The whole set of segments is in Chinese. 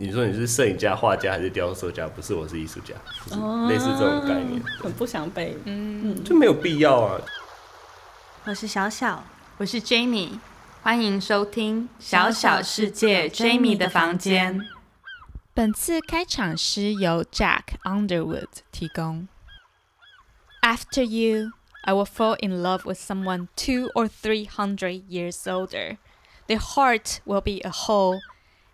你说你是摄影家、画家还是雕塑家？不是，我是艺术家，就是类似这种概念。很不想被，嗯嗯，就没有必要啊。我是小小，我是 Jamie，欢迎收听小小世界 Jamie 的房间。本次开场诗由 Jack Underwood 提供。After you, I will fall in love with someone two or three hundred years older. Their heart will be a hole.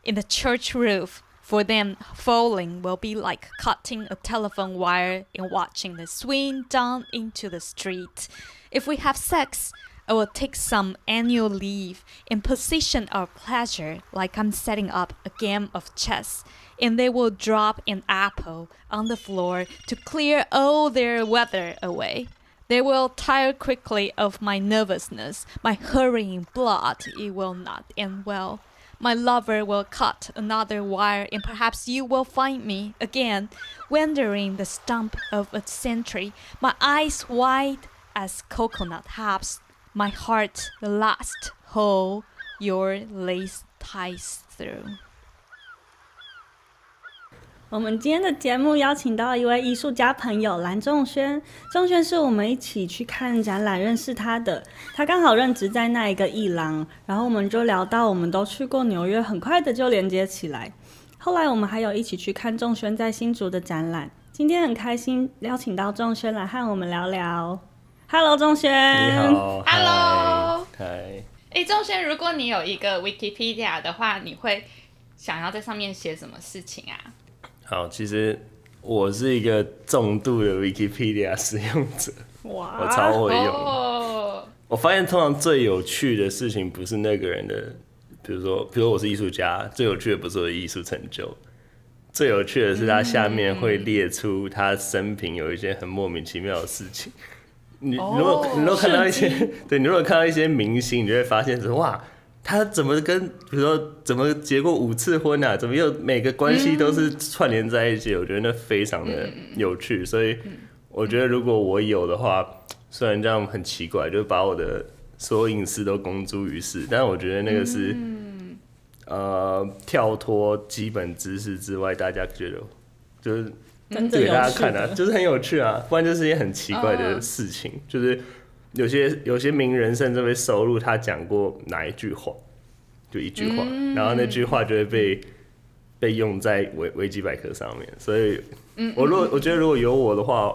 In the church roof, for them falling will be like cutting a telephone wire and watching the swing down into the street. If we have sex, I will take some annual leave and position our pleasure like I'm setting up a game of chess, and they will drop an apple on the floor to clear all their weather away. They will tire quickly of my nervousness, my hurrying blood. It will not end well. My lover will cut another wire, and perhaps you will find me again, wandering the stump of a century, my eyes wide as coconut halves, my heart the last hole your lace ties through. 我们今天的节目邀请到一位艺术家朋友蓝仲轩，仲轩是我们一起去看展览认识他的，他刚好任职在那一个艺廊，然后我们就聊到我们都去过纽约，很快的就连接起来。后来我们还有一起去看仲轩在新竹的展览，今天很开心邀请到仲轩来和我们聊聊。Hello，仲轩。你好。Hello。嗨。哎，仲轩，如果你有一个 Wikipedia 的话，你会想要在上面写什么事情啊？好，其实我是一个重度的 Wikipedia 使用者，哇，我超会用。Oh. 我发现通常最有趣的事情不是那个人的，比如说，比如说我是艺术家，最有趣的不是我的艺术成就，最有趣的是他下面会列出他生平有一些很莫名其妙的事情。你如果你如果看到一些，对，你如果看到一些明星，你就会发现说哇。他怎么跟，比如说怎么结过五次婚啊？怎么又每个关系都是串联在一起？嗯、我觉得那非常的有趣，所以我觉得如果我有的话，虽然这样很奇怪，就把我的所有隐私都公诸于世，但我觉得那个是、嗯、呃跳脱基本知识之外，大家觉得就是给大家看啊，就是很有趣啊，不然就是一些很奇怪的事情，哦、就是。有些有些名人甚至会收录他讲过哪一句话，就一句话，嗯、然后那句话就会被被用在维维基百科上面。所以，我如果我觉得如果有我的话，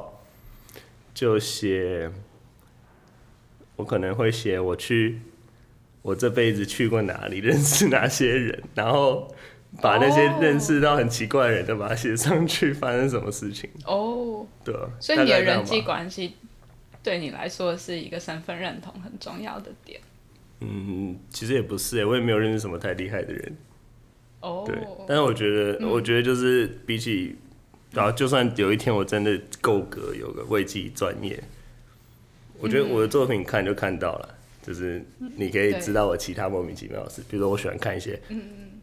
就写，我可能会写我去我这辈子去过哪里，认识哪些人，然后把那些认识到很奇怪的人都把它写上去，发生什么事情。哦，对，所以你的人际关系。对你来说是一个身份认同很重要的点。嗯，其实也不是哎，我也没有认识什么太厉害的人。哦。对，但是我觉得，嗯、我觉得就是比起，然后就算有一天我真的够格有个为自己专业，我觉得我的作品看就看到了，嗯、就是你可以知道我其他莫名其妙的事，比如说我喜欢看一些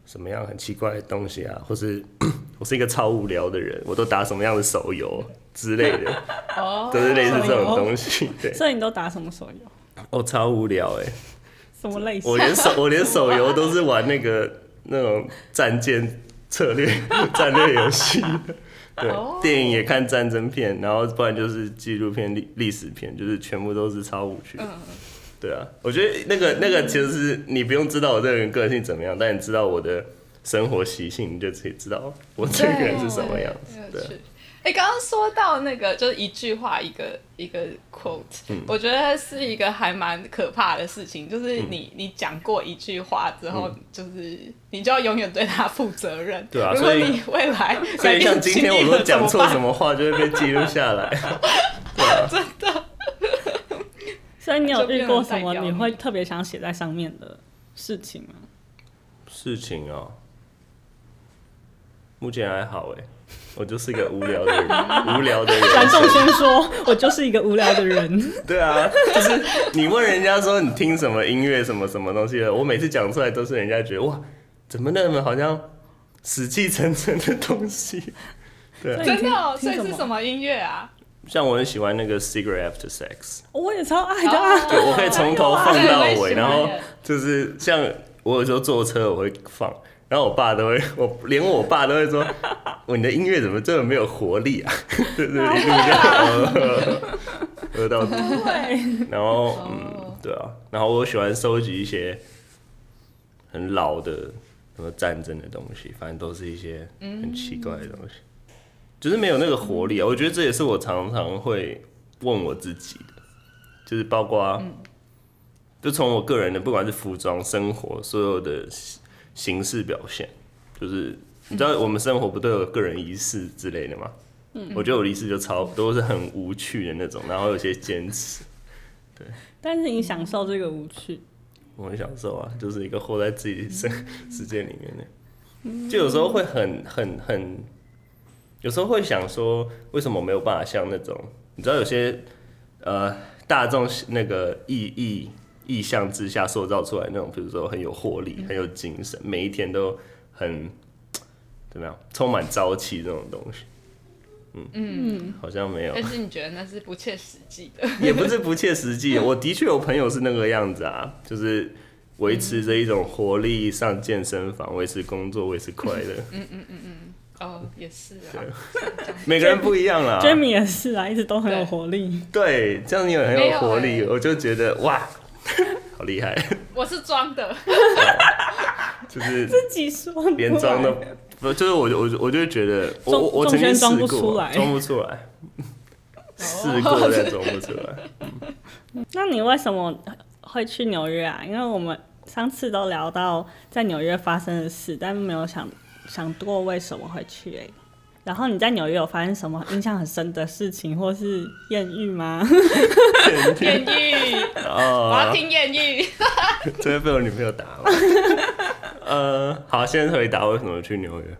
什么样很奇怪的东西啊，或是 我是一个超无聊的人，我都打什么样的手游。之类的，哦，都是类似这种东西。对，所以你都打什么手游？哦，超无聊哎！什么类型？我连手 我连手游都是玩那个那种战舰策略 战略游戏。对，电影也看战争片，然后不然就是纪录片、历历史片，就是全部都是超无趣。对啊，我觉得那个那个其实是你不用知道我这个人个性怎么样，但你知道我的生活习性，你就可以知道我这个人是什么样子。对。哎刚刚说到那个，就是一句话一个一个 quote，、嗯、我觉得是一个还蛮可怕的事情。就是你、嗯、你讲过一句话之后，嗯、就是你就要永远对他负责任。对啊，如果你未来 所以像今天我们讲错什么话，就会被记录下来。对啊，真的。所以你有遇过什么你会特别想写在上面的事情吗？事情哦，目前还好哎。我就是一个无聊的人，无聊的人。观众先说：“我就是一个无聊的人。”对啊，就是你问人家说你听什么音乐，什么什么东西的，我每次讲出来都是人家觉得哇，怎么那么好像死气沉沉的东西？对啊，真的哦，所以是什么音乐啊？像我很喜欢那个 Cigarette After Sex，我也超爱的啊！我可以从头放到尾，然后就是像我有时候坐车我会放。然后我爸都会，我连我爸都会说，我你的音乐怎么这么没有活力啊？对对对，一路这样喝到底。然后嗯，对啊，然后我喜欢收集一些很老的什么战争的东西，反正都是一些很奇怪的东西，就是没有那个活力啊。我觉得这也是我常常会问我自己的，就是包括，就从我个人的，不管是服装、生活，所有的。形式表现，就是你知道我们生活不都有个人仪式之类的吗？嗯，我觉得我仪式就超都是很无趣的那种，然后有些坚持。对，但是你享受这个无趣？我很享受啊，就是一个活在自己生世界里面的，就有时候会很很很，有时候会想说，为什么没有办法像那种你知道有些呃大众那个意义。意象之下塑造出来那种，比如说很有活力、很有精神，每一天都很怎么样，充满朝气这种东西。嗯嗯，好像没有。但是你觉得那是不切实际的？也不是不切实际，我的确有朋友是那个样子啊，就是维持着一种活力，上健身房，维持工作，维持快乐。嗯嗯嗯嗯，哦，也是啊。每个人不一样啦。Jamie 也是啊，一直都很有活力。对，这样你也很有活力，我就觉得哇。好厉害！我是装的，就是自己说，连装都不，就是我我我就觉得我我曾经装不出来，装不出来，试过再装不出来。那你为什么会去纽约啊？因为我们上次都聊到在纽约发生的事，但没有想想过为什么会去欸。然后你在纽约有发生什么印象很深的事情，或是艳遇吗？艳遇哦，我要听艳遇。这会被我女朋友打吗？呃，好，先回答为什么去纽约。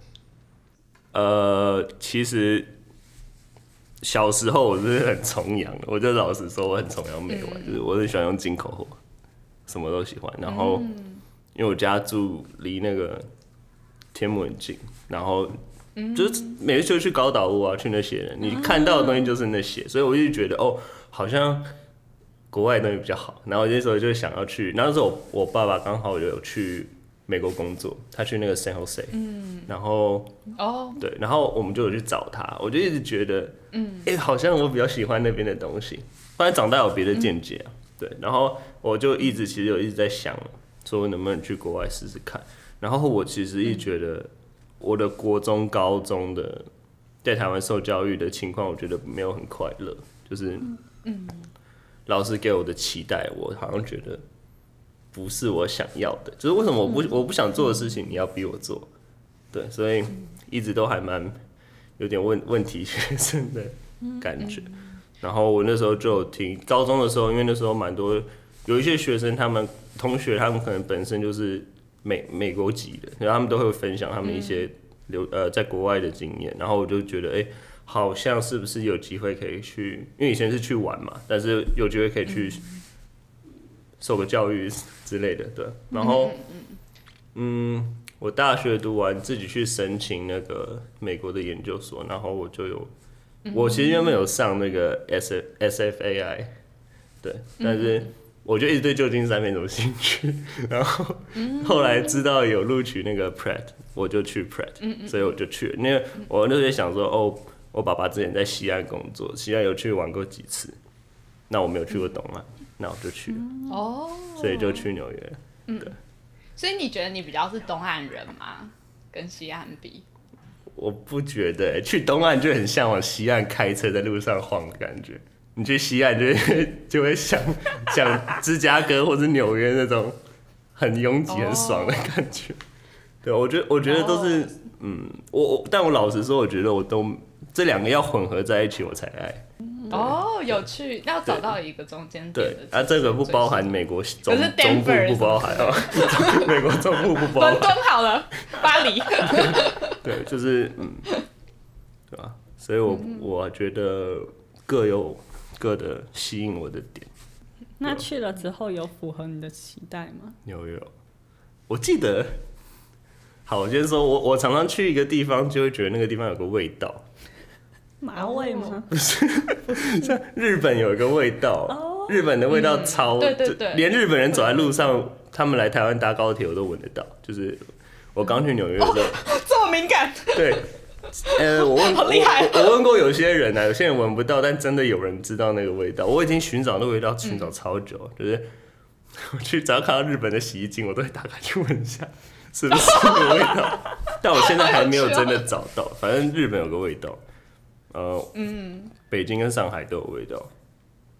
呃，其实小时候我是很崇洋的，我就老实说我很崇洋媚外，嗯、就是我很喜欢用进口货，什么都喜欢。然后、嗯、因为我家住离那个天母很近，然后。就是每次就去高岛屋啊，去那些人，你看到的东西就是那些，所以我就觉得哦，好像国外的东西比较好。然后那时候就想要去，那时候我我爸爸刚好有去美国工作，他去那个 San Jose，嗯，然后哦，对，然后我们就有去找他，我就一直觉得，嗯，哎，好像我比较喜欢那边的东西。后来长大有别的见解啊，对，然后我就一直其实有一直在想，说能不能去国外试试看。然后我其实一直觉得。我的国中、高中的在台湾受教育的情况，我觉得没有很快乐。就是，嗯，老师给我的期待，我好像觉得不是我想要的。就是为什么我不我不想做的事情，你要逼我做？对，所以一直都还蛮有点问问题学生的感觉。然后我那时候就有听高中的时候，因为那时候蛮多有一些学生，他们同学他们可能本身就是。美美国籍的，然后他们都会分享他们一些留、嗯、呃在国外的经验，然后我就觉得哎、欸，好像是不是有机会可以去？因为以前是去玩嘛，但是有机会可以去受个教育之类的，对。然后嗯，我大学读完自己去申请那个美国的研究所，然后我就有，我其实原本有上那个 S S F A I，对，但是。我就一直对旧金山没什么兴趣，然后后来知道有录取那个 Pratt，我就去 Pratt，所以我就去了。因为我那时候想说，哦，我爸爸之前在西岸工作，西岸有去玩过几次，那我没有去过东岸，那我就去了。哦，所以就去纽约。对。所以你觉得你比较是东岸人吗？跟西岸比？我不觉得，去东岸就很像往西岸开车在路上晃的感觉。你去西岸就会就会想想芝加哥或者纽约那种很拥挤很爽的感觉。对，我觉得我觉得都是嗯，我我但我老实说，我觉得我都这两个要混合在一起我才爱。哦，有趣，要找到一个中间点。对，啊，这个不包含美国中中部不包含啊，美国中部不包含。伦敦好了，巴黎。对，就是嗯，对吧？所以我我觉得各有。各的吸引我的点，那去了之后有符合你的期待吗？有有，我记得，好，我先说，我我常常去一个地方，就会觉得那个地方有个味道，麻味吗？不是，像日本有一个味道，日本的味道超，对对对，连日本人走在路上，他们来台湾搭高铁，我都闻得到，就是。我刚去纽约的时候，哦，这么敏感。对，呃，我问，好厉害我，我问过有些人呢、啊，有些人闻不到，但真的有人知道那个味道。我已经寻找那个味道寻找超久，嗯、就是 我去只要看到日本的洗衣精，我都会打开去闻一下，是不是那个味道？但我现在还没有真的找到。反正日本有个味道，呃，嗯，北京跟上海都有味道。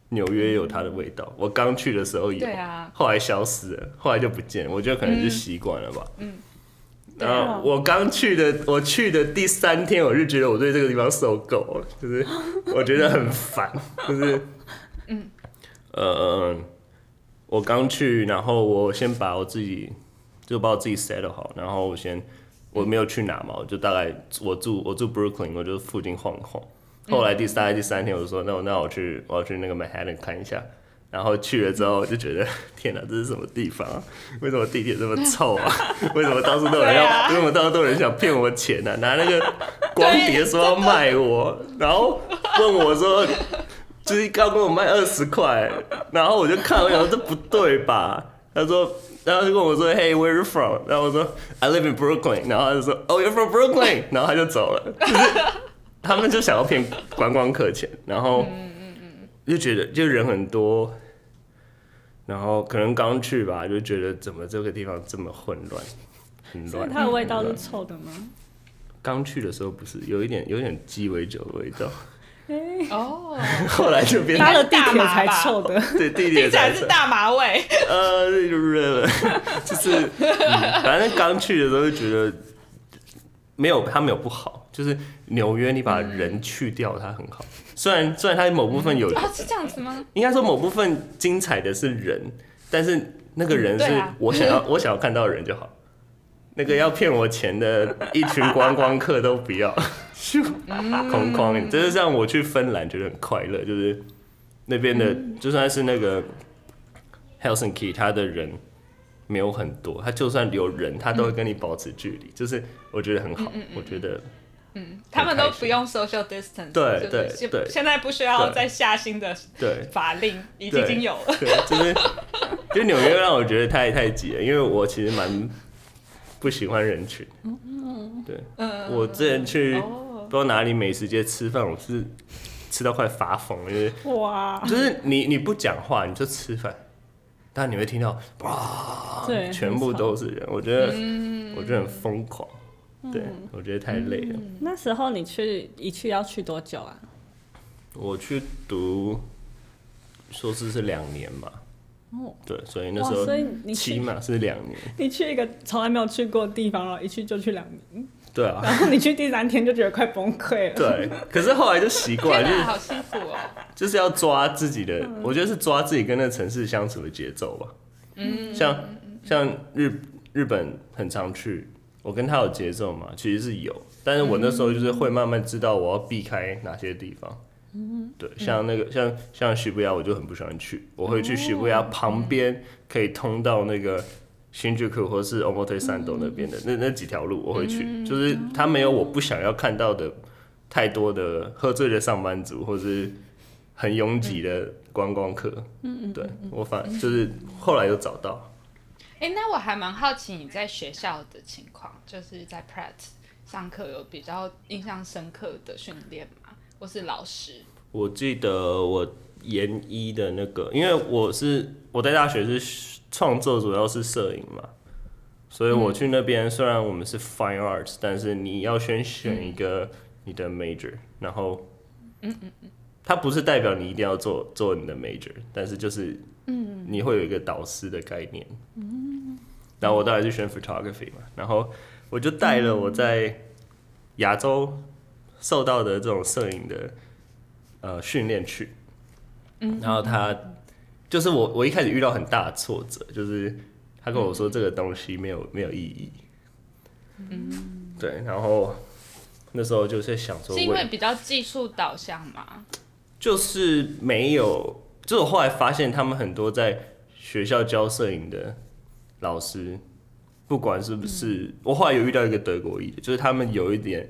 纽约有它的味道，我刚去的时候有，啊、后来消失了，后来就不见了。我觉得可能是习惯了吧。嗯，然后、啊、我刚去的，我去的第三天，我就觉得我对这个地方受够了，就是我觉得很烦，就是，嗯，呃，我刚去，然后我先把我自己就把我自己 set 好，然后我先我没有去哪嘛，我就大概我住我住 Brooklyn，我就附近晃一晃。后来第三第三天，我就说那我那我去我要去那个 Manhattan 看一下，然后去了之后我就觉得 天哪，这是什么地方啊？为什么地铁这么臭啊？为什么到处都有人要？为什么到处都有人想骗我钱呢、啊？拿那个光碟说要卖我，然后问我说，就是刚跟我卖二十块，然后我就看，我想说这不对吧？他说，然后就跟我说，Hey where are you from？然后我说 I live in Brooklyn，然后他就说，Oh you're from Brooklyn？然后他就走了。就是他们就想要骗观光客钱，然后就觉得就人很多，然后可能刚去吧，就觉得怎么这个地方这么混乱，很乱。它的味道是臭的吗？刚去的时候不是，有一点有一点鸡尾酒的味道。哦，后来就变成他的地铁才臭的，对，地铁才是大麻味。呃，就是，反正刚去的时候就觉得没有，它没有不好。就是纽约，你把人去掉，它很好。虽然虽然它某部分有，哦，是这样子吗？应该说某部分精彩的是人，但是那个人是我想要 我想要看到的人就好。那个要骗我钱的一群观光客都不要，空旷。就是让我去芬兰觉得很快乐，就是那边的就算是那个 Helsinki，他的人没有很多，他就算留人，他都会跟你保持距离，就是我觉得很好，我觉得。嗯，他们都不用 social distance，对对对，现在不需要再下新的法令，已经已经有了。对，就是就纽约让我觉得太太挤了，因为我其实蛮不喜欢人群。嗯对，我之前去不知道哪里美食街吃饭，我是吃到快发疯，因为哇，就是你你不讲话你就吃饭，但你会听到哇，对，全部都是人，我觉得我觉得很疯狂。对，我觉得太累了。嗯、那时候你去一去要去多久啊？我去读硕士是两年嘛。哦。对，所以那时候起码是两年。你去一个从来没有去过的地方，然后一去就去两年。对啊。然后你去第三天就觉得快崩溃了。对，可是后来就习惯，就是好辛苦哦。就是要抓自己的，我觉得是抓自己跟那个城市相处的节奏吧。嗯。像像日日本很常去。我跟他有节奏嘛，其实是有，但是我那时候就是会慢慢知道我要避开哪些地方。嗯，对，像那个像像涩谷，我就很不喜欢去，我会去涩谷旁边可以通到那个新宿或是 Omotesando 那边的那那几条路，我会去，就是他没有我不想要看到的太多的喝醉的上班族，或是很拥挤的观光客。嗯嗯，对我反就是后来又找到。哎、欸，那我还蛮好奇你在学校的情况，就是在 Pratt 上课有比较印象深刻的训练吗？或是老师？我记得我研一的那个，因为我是我在大学是创作，主要是摄影嘛，所以我去那边虽然我们是 Fine Arts，但是你要先选一个你的 major，然后，嗯嗯嗯，它不是代表你一定要做做你的 major，但是就是。嗯，你会有一个导师的概念。嗯，然后我当然是选 photography 嘛，然后我就带了我在亚洲受到的这种摄影的呃训练去。嗯，然后他就是我，我一开始遇到很大的挫折，就是他跟我说这个东西没有没有意义。嗯，对，然后那时候就是想说，是因为比较技术导向嘛？就是没有。就是我后来发现，他们很多在学校教摄影的老师，不管是不是，嗯、我后来有遇到一个德国裔的，就是他们有一点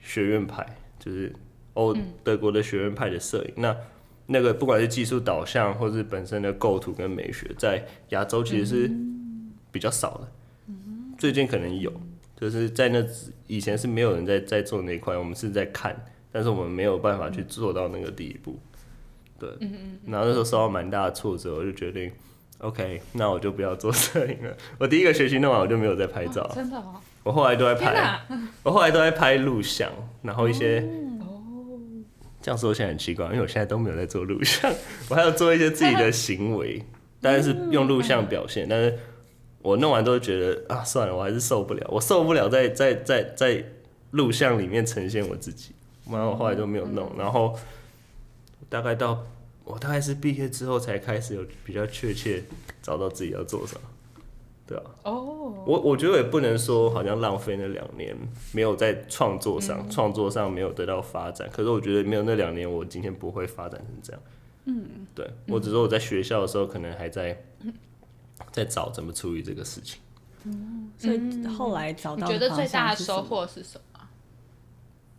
学院派，就是欧德国的学院派的摄影。嗯、那那个不管是技术导向，或是本身的构图跟美学，在亚洲其实是比较少的。嗯、最近可能有，就是在那以前是没有人在在做那一块，我们是在看，但是我们没有办法去做到那个第一步。对，然后那时候受到蛮大的挫折，我就决定，OK，那我就不要做摄影了。我第一个学期弄完，我就没有再拍照。真的哦。我后来都在拍，我后来都在拍录像，然后一些，这样说现在很奇怪，因为我现在都没有在做录像，我还要做一些自己的行为，但是用录像表现，但是我弄完都觉得啊，算了，我还是受不了，我受不了在在在在录像里面呈现我自己，然后我后来都没有弄，然后大概到我大概是毕业之后才开始有比较确切找到自己要做什么。对啊，哦、oh.，我我觉得也不能说好像浪费那两年没有在创作上，创、mm. 作上没有得到发展。可是我觉得没有那两年，我今天不会发展成这样。嗯、mm.，对我只是我在学校的时候，可能还在在找怎么处理这个事情。嗯，所以后来找到，你觉得最大的收获是什么？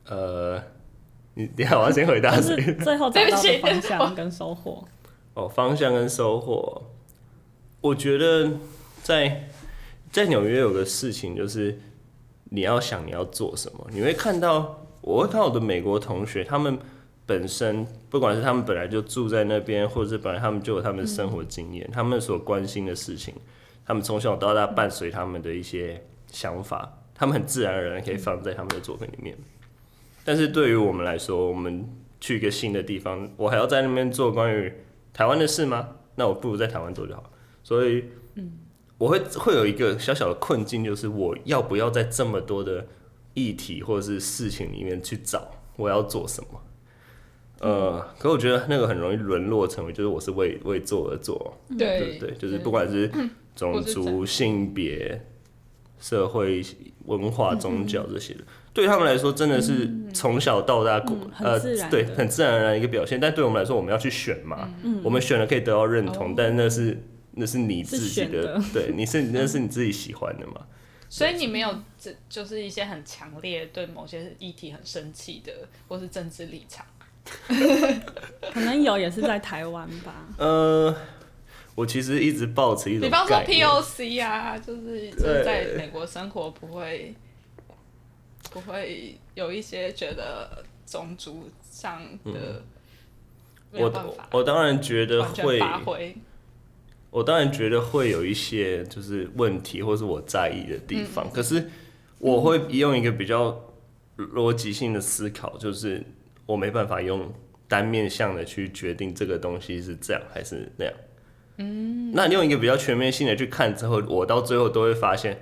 呃，你等下我要先回答，就是 最后找到的方向跟收获。哦，方向跟收获，我觉得。在在纽约有个事情，就是你要想你要做什么，你会看到，我会看到我的美国同学，他们本身不管是他们本来就住在那边，或者是本来他们就有他们的生活经验，他们所关心的事情，他们从小到大伴随他们的一些想法，他们很自然而然可以放在他们的作品里面。但是对于我们来说，我们去一个新的地方，我还要在那边做关于台湾的事吗？那我不如在台湾做就好。所以，嗯。我会会有一个小小的困境，就是我要不要在这么多的议题或者是事情里面去找我要做什么？呃，可我觉得那个很容易沦落成为就是我是为为做而做，对对对，就是不管是 种族、性别、社会、文化、宗教这些的，对他们来说真的是从小到大过呃对很自然而然一个表现，但对我们来说，我们要去选嘛，我们选了可以得到认同，但那是。那是你自己的，的对，你是那是你自己喜欢的嘛？所以你没有这就是一些很强烈对某些议题很生气的，或是政治立场。可能有，也是在台湾吧。呃，我其实一直抱持一种，比方说 POC 啊，就是就是在美国生活不会不会有一些觉得种族上的我我当然觉得会。我当然觉得会有一些就是问题，或是我在意的地方。嗯、可是我会用一个比较逻辑性的思考，就是我没办法用单面向的去决定这个东西是这样还是那样。嗯，那你用一个比较全面性的去看之后，我到最后都会发现，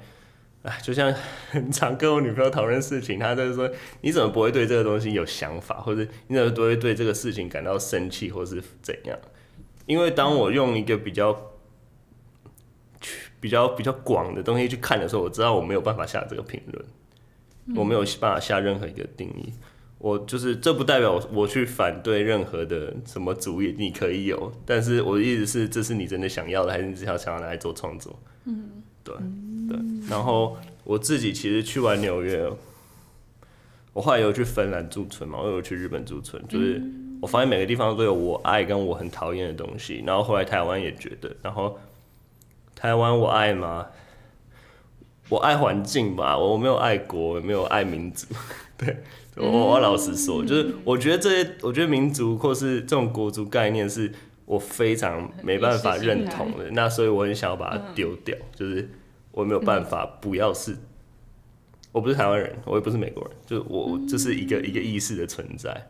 哎，就像 很常跟我女朋友讨论事情，她就是说，你怎么不会对这个东西有想法，或者你怎么不会对这个事情感到生气，或是怎样？因为当我用一个比较比较比较广的东西去看的时候，我知道我没有办法下这个评论，我没有办法下任何一个定义。我就是这不代表我去反对任何的什么主意，你可以有，但是我的意思是，这是你真的想要的，还是你只想想要拿来做创作？嗯，对对。然后我自己其实去完纽约，我后来有去芬兰驻村嘛，我有去日本驻村，就是我发现每个地方都有我爱跟我很讨厌的东西。然后后来台湾也觉得，然后。台湾我爱吗？我爱环境吧，我没有爱国，没有爱民族。对，我我老实说，就是我觉得这些，我觉得民族或是这种国族概念是我非常没办法认同的。那所以我很想要把它丢掉，就是我没有办法不要是，我不是台湾人，我也不是美国人，就我这是一个一个意识的存在。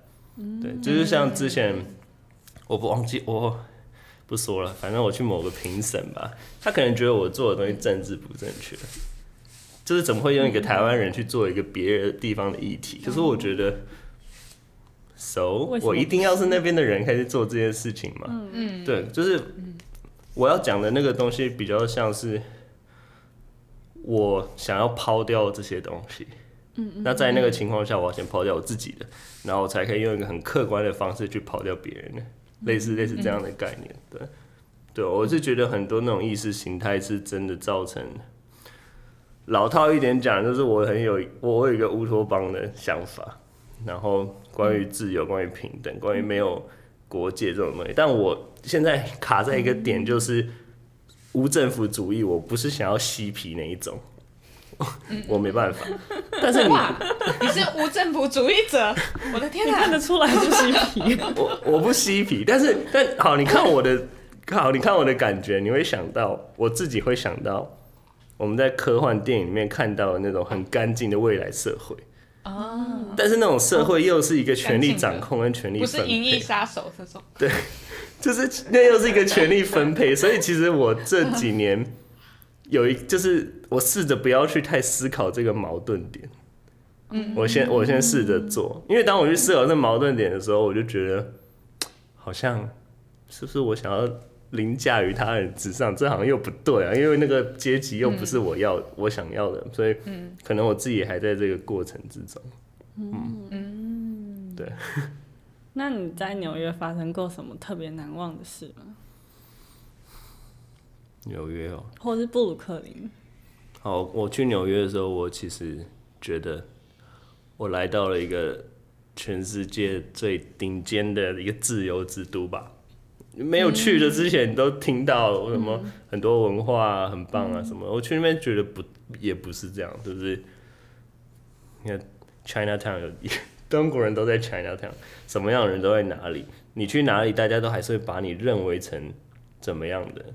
对，就是像之前我不忘记我。不说了，反正我去某个评审吧，他可能觉得我做的东西政治不正确，就是怎么会用一个台湾人去做一个别的地方的议题？可是我觉得，so 我一定要是那边的人开始做这件事情嘛？嗯嗯，对，就是我要讲的那个东西比较像是我想要抛掉这些东西，嗯嗯，那在那个情况下，我要先抛掉我自己的，然后我才可以用一个很客观的方式去抛掉别人的。类似类似这样的概念，对，对，我是觉得很多那种意识形态是真的造成，老套一点讲，就是我很有我有一个乌托邦的想法，然后关于自由、关于平等、关于没有国界这种东西，但我现在卡在一个点，就是无政府主义，我不是想要嬉皮那一种，我没办法。但是你你是无政府主义者，我的天哪，看得出来不嬉皮。我我不嬉皮，但是但好，你看我的，好，你看我的感觉，你会想到我自己会想到我们在科幻电影里面看到的那种很干净的未来社会。哦，但是那种社会又是一个权力掌控跟权力分配，不是银翼杀手这种。对，就是那又是一个权力分配，所以其实我这几年有一，就是我试着不要去太思考这个矛盾点。嗯，我先我先试着做，因为当我去思考这个矛盾点的时候，我就觉得好像是不是我想要凌驾于他人之上，这好像又不对啊，因为那个阶级又不是我要、嗯、我想要的，所以可能我自己还在这个过程之中。嗯嗯，对。那你在纽约发生过什么特别难忘的事吗？纽约哦，或是布鲁克林？好，我去纽约的时候，我其实觉得我来到了一个全世界最顶尖的一个自由之都吧。没有去的之前，你都听到什么很多文化很棒啊什么。我去那边觉得不也不是这样，就是你看 Chinatown 有 中国人都在 Chinatown，什么样的人都在哪里。你去哪里，大家都还是会把你认为成怎么样的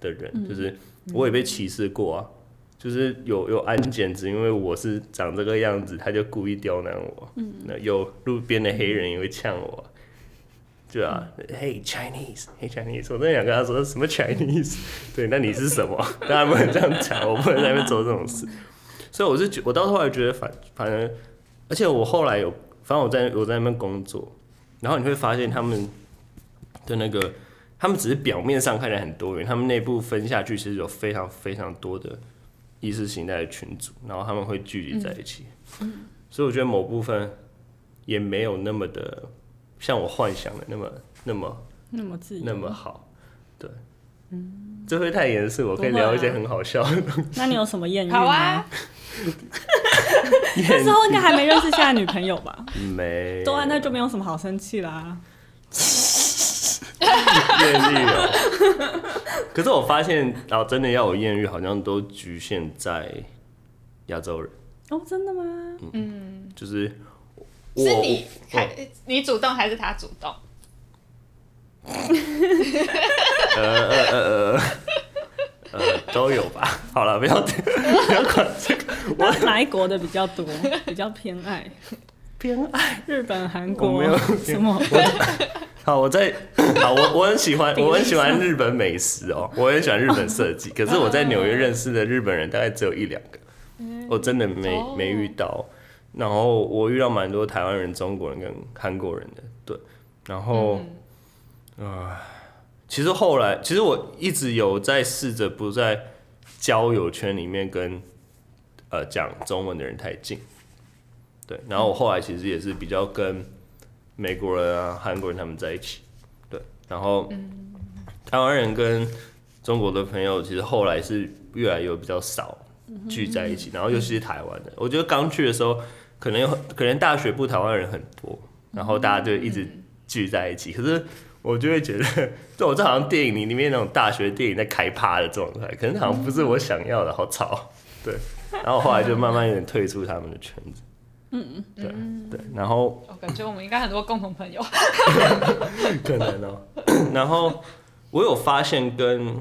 的人。就是我也被歧视过啊，就是有有安检，只因为我是长这个样子，他就故意刁难我。嗯那有路边的黑人也会呛我。对啊，Hey Chinese，Hey Chinese，我真的想跟他说什么 Chinese？对，那你是什么？当然不能这样讲，我不能在那边做这种事。所以我是觉，我到后来觉得反反正，而且我后来有，反正我在我在那边工作，然后你会发现他们的那个，他们只是表面上看起来很多元，他们内部分下去其实有非常非常多的意识形态的群组，然后他们会聚集在一起。所以我觉得某部分也没有那么的。像我幻想的那么那么那么自那么好，对，嗯，这会太严肃，我可以聊一些很好笑的东西。那你有什么艳遇？好啊，那时候应该还没认识现在女朋友吧？没，对啊，那就没有什么好生气啦。艳遇哦，可是我发现，然后真的要有艳遇，好像都局限在亚洲人。哦，真的吗？嗯，就是。是你还你主动还是他主动？呃呃呃呃呃都有吧。好了，不要不要管这个。我哪一国的比较多？比较偏爱偏爱日本、韩国？没有什么。好，我在 好，我我很喜欢，我很喜欢日本美食哦，我很喜欢日本设计。可是我在纽约认识的日本人大概只有一两个，我真的没没遇到。然后我遇到蛮多台湾人、中国人跟韩国人的，对。然后，啊、其实后来，其实我一直有在试着不在交友圈里面跟呃讲中文的人太近，对。然后我后来其实也是比较跟美国人啊、韩国人他们在一起，对。然后，台湾人跟中国的朋友其实后来是越来越比较少聚在一起，然后尤其是台湾的，我觉得刚去的时候。可能有，可能大学部台湾人很多，然后大家就一直聚在一起。可是我就会觉得，就 我这好像电影里里面那种大学电影在开趴的状态，可能好像不是我想要的，好吵。对，然后后来就慢慢有点退出他们的圈子。嗯嗯，对对。然后我感觉我们应该很多共同朋友。可能哦。然后我有发现跟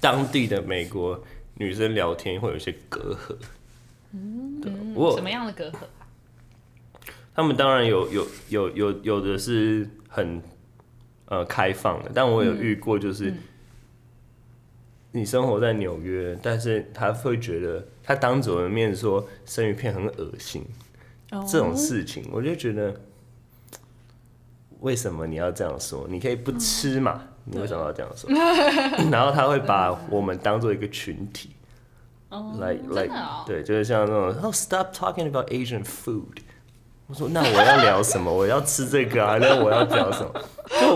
当地的美国女生聊天会有一些隔阂。嗯，对，我什么样的隔阂啊？他们当然有有有有有的是很呃开放的，但我有遇过，就是你生活在纽约，但是他会觉得他当着我的面说生鱼片很恶心，这种事情，我就觉得为什么你要这样说？你可以不吃嘛？你为什么要这样说？然后他会把我们当做一个群体。来来，对，就是像那种，Oh stop talking about Asian food。我说那我要聊什么？我要吃这个啊？那我要聊什么？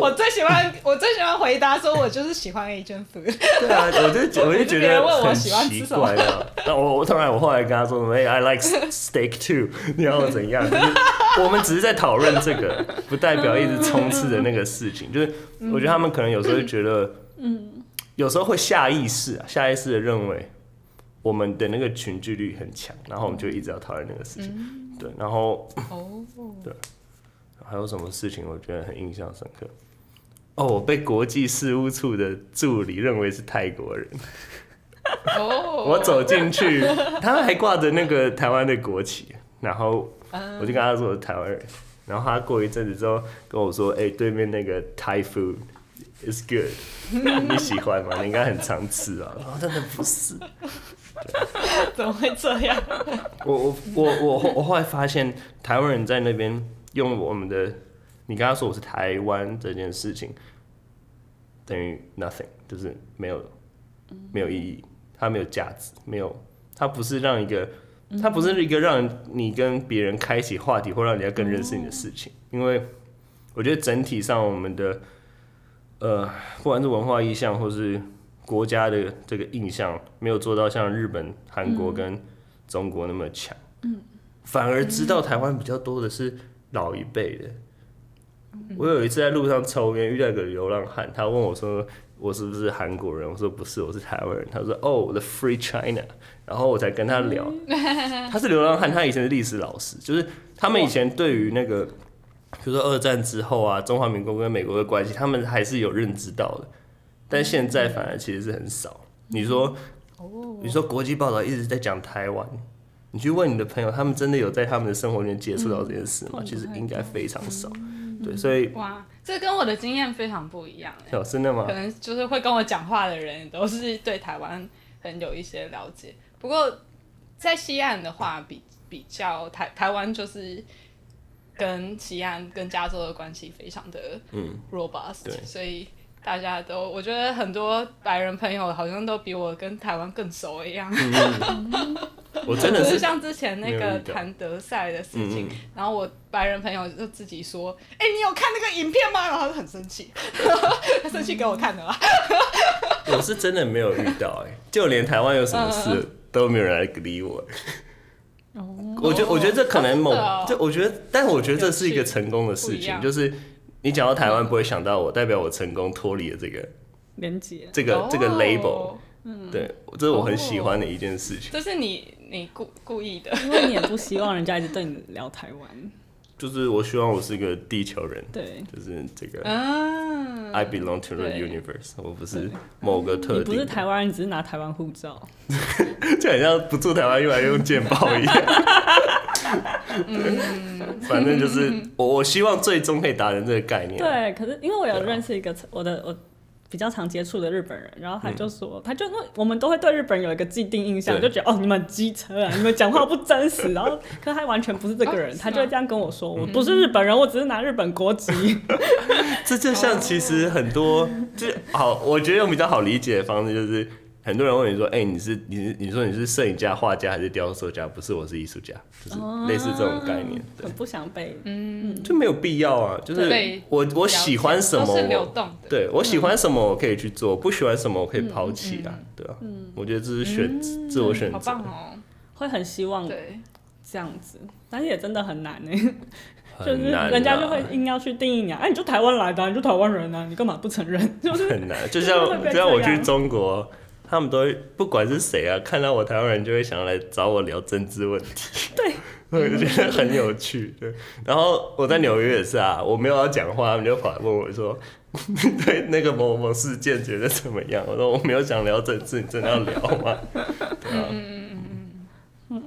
我最喜欢我最喜欢回答说，我就是喜欢 Asian food。对啊，我就我就觉得很奇怪啊。那我我当然我后来跟他说什么？I like steak too。你要怎样？就是我们只是在讨论这个，不代表一直冲刺的那个事情。就是我觉得他们可能有时候会觉得，嗯，有时候会下意识啊，下意识的认为。我们的那个群聚率很强，然后我们就一直要讨论那个事情。嗯、对，然后哦，对，还有什么事情我觉得很印象深刻？哦，我被国际事务处的助理认为是泰国人。哦，我走进去，他还挂着那个台湾的国旗，然后我就跟他说我是台湾人，然后他过一阵子之后跟我说：“哎、欸，对面那个 Thai food is good，你喜欢吗？你应该很常吃啊。”然后真的不是，怎么会这样？我我我我我后来发现，台湾人在那边用我们的，你刚刚说我是台湾这件事情，等于 nothing，就是没有没有意义。它没有价值，没有，它不是让一个，它不是一个让你跟别人开启话题或让人家更认识你的事情。因为我觉得整体上我们的，呃，不管是文化意向或是国家的这个印象，没有做到像日本、韩国跟中国那么强。嗯反而知道台湾比较多的是老一辈的。我有一次在路上抽烟，遇到一个流浪汉，他问我说。我是不是韩国人？我说不是，我是台湾人。他说哦、oh,，The Free China。然后我才跟他聊，他是流浪汉，他以前是历史老师，就是他们以前对于那个，比如说二战之后啊，中华民国跟美国的关系，他们还是有认知到的。但现在反而其实是很少。你说，你说国际报道一直在讲台湾，你去问你的朋友，他们真的有在他们的生活里面接触到这件事吗？其实应该非常少。对，所以哇。这跟我的经验非常不一样，哦，真的吗？可能就是会跟我讲话的人都是对台湾很有一些了解。不过在西岸的话比，比比较台台湾就是跟西岸跟加州的关系非常的嗯 robust，对，所以大家都我觉得很多白人朋友好像都比我跟台湾更熟一样。嗯 我真的是像之前那个谭德赛的事情，然后我白人朋友就自己说：“哎、欸，你有看那个影片吗？”然后他就很生气，他生气给我看的啦。我是真的没有遇到哎、欸，就连台湾有什么事都没有人来理我。我觉得，我觉得这可能某，这我觉得，但我觉得这是一个成功的事情，就是你讲到台湾不会想到我，代表我成功脱离了这个连接，这个这个 label。嗯，对，这是我很喜欢的一件事情。这是你你故故意的，因为你也不希望人家一直对你聊台湾。就是我希望我是一个地球人，对，就是这个。啊，I belong to the universe，我不是某个特定。你不是台湾人，你只是拿台湾护照，就好像不住台湾又来用健报一样。嗯，反正就是我我希望最终可以达成这个概念。对，可是因为我有认识一个我的我。比较常接触的日本人，然后他就说，嗯、他就说我们都会对日本人有一个既定印象，就觉得哦，你们机车啊，你们讲话不真实，然后 可是他完全不是这个人，哦、他就会这样跟我说，我不是日本人，嗯、我只是拿日本国籍。这就像其实很多，就好，我觉得用比较好理解的方式就是。很多人问你说：“哎、欸，你是你是你说你是摄影家、画家还是雕塑家？不是，我是艺术家，就是类似这种概念。很”不想被嗯，就没有必要啊。就是我我喜欢什么，我对我喜欢什么，我可以去做；不喜欢什么，我可以抛弃啊。对啊，嗯，我觉得这是选、嗯、自我选择。好棒哦！会很希望对这样子，但是也真的很难呢。就是人家就会硬要去定义你，啊哎，你就台湾来的、啊，你就台湾人啊，你干嘛不承认？就是很难。就像就像我去中国。他们都会不管是谁啊，看到我台湾人就会想要来找我聊政治问题。对，我就觉得很有趣。对，然后我在纽约也是啊，我没有要讲话，他们就跑来问我说：“ 对那个某某事件觉得怎么样？”我说：“我没有想聊政治，你真的要聊吗？”对啊。嗯嗯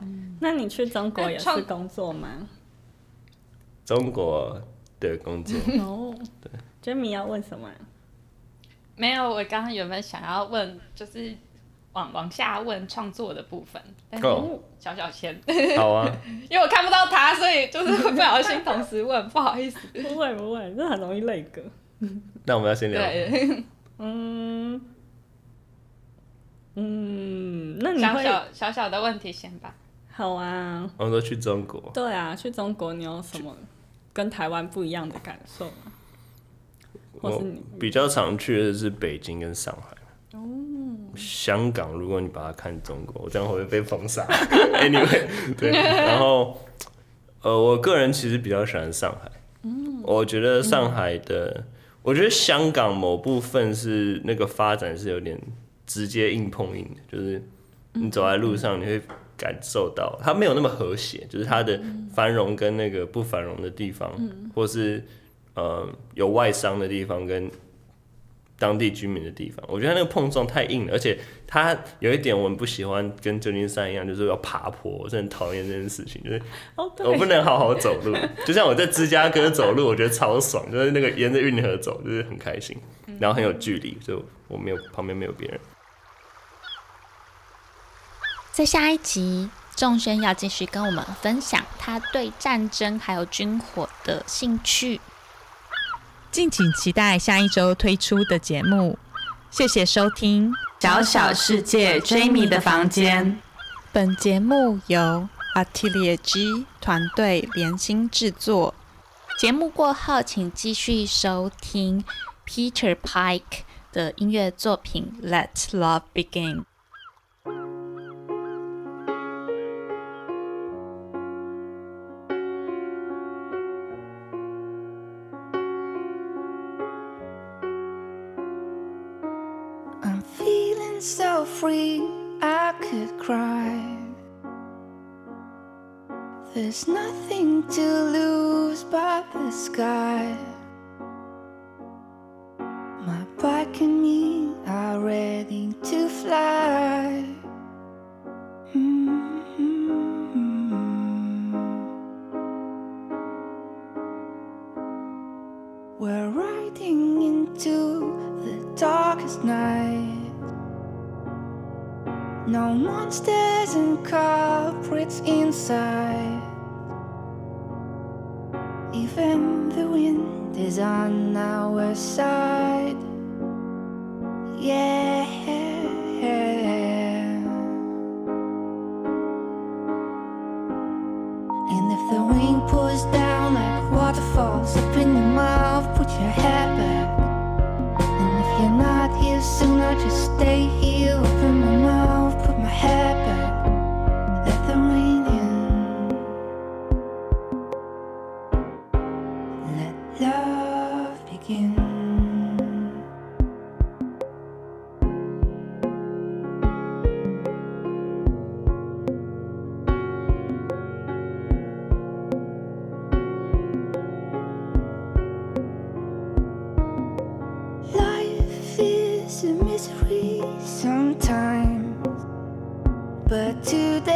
嗯。那你去中国也是工作吗？中国的工作。哦。对。Jimmy 要问什么？没有，我刚刚原本想要问，就是往往下问创作的部分，但是小小先，好啊，因为我看不到他，所以就是会不小心同时问，不好意思，不 会不会，这很容易累个。那我们要先聊，嗯嗯，那你会小小小小的问题先吧。好啊，我们都去中国，对啊，去中国你有什么跟台湾不一样的感受吗？我比较常去的是北京跟上海。哦，香港，如果你把它看中国，我这样会不会被封杀？Anyway，对。然后，呃，我个人其实比较喜欢上海。嗯，我觉得上海的，我觉得香港某部分是那个发展是有点直接硬碰硬的，就是你走在路上，你会感受到它没有那么和谐，就是它的繁荣跟那个不繁荣的地方，或是呃有外商的地方跟。当地居民的地方，我觉得那个碰撞太硬了，而且它有一点我们不喜欢，跟旧金山一样，就是要爬坡，我是很讨厌这件事情，就是我不能好好走路。就像我在芝加哥走路，我觉得超爽，就是那个沿着运河走，就是很开心，然后很有距离，就我没有旁边没有别人。在下一集，仲轩要继续跟我们分享他对战争还有军火的兴趣。敬请期待下一周推出的节目。谢谢收听《小小世界》Jamie 的房间。本节目由 Atelier G 团队联心制作。节目过后，请继续收听 Peter Pike 的音乐作品《Let Love Begin》。There's nothing to lose but the sky. My bike and me on our side. But today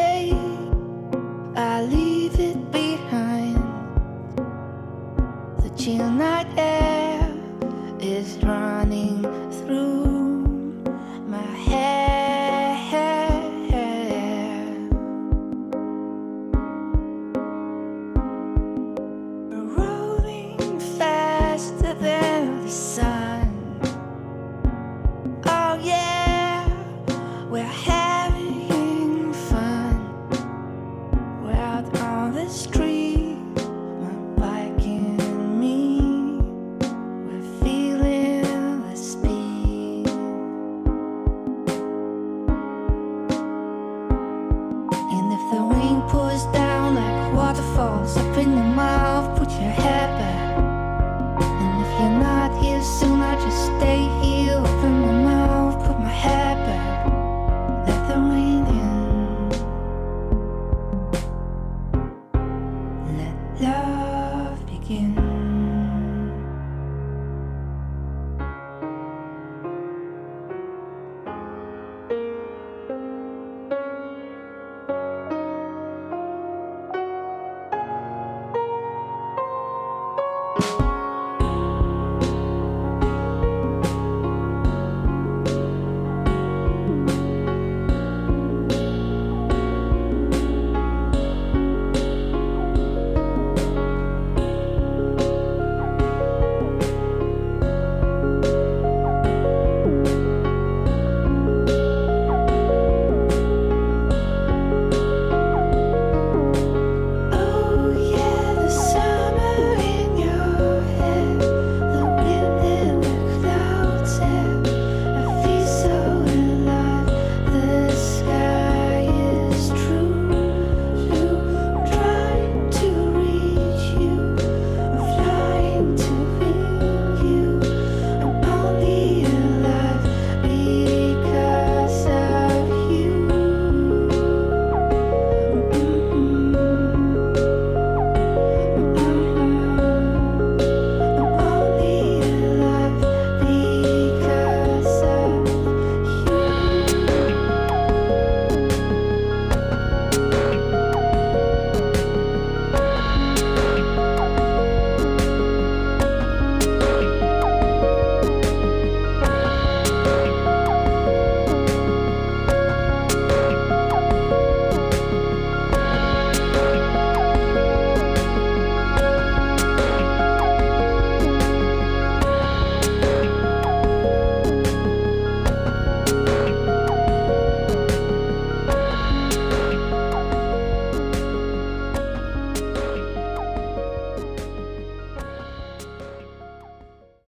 day.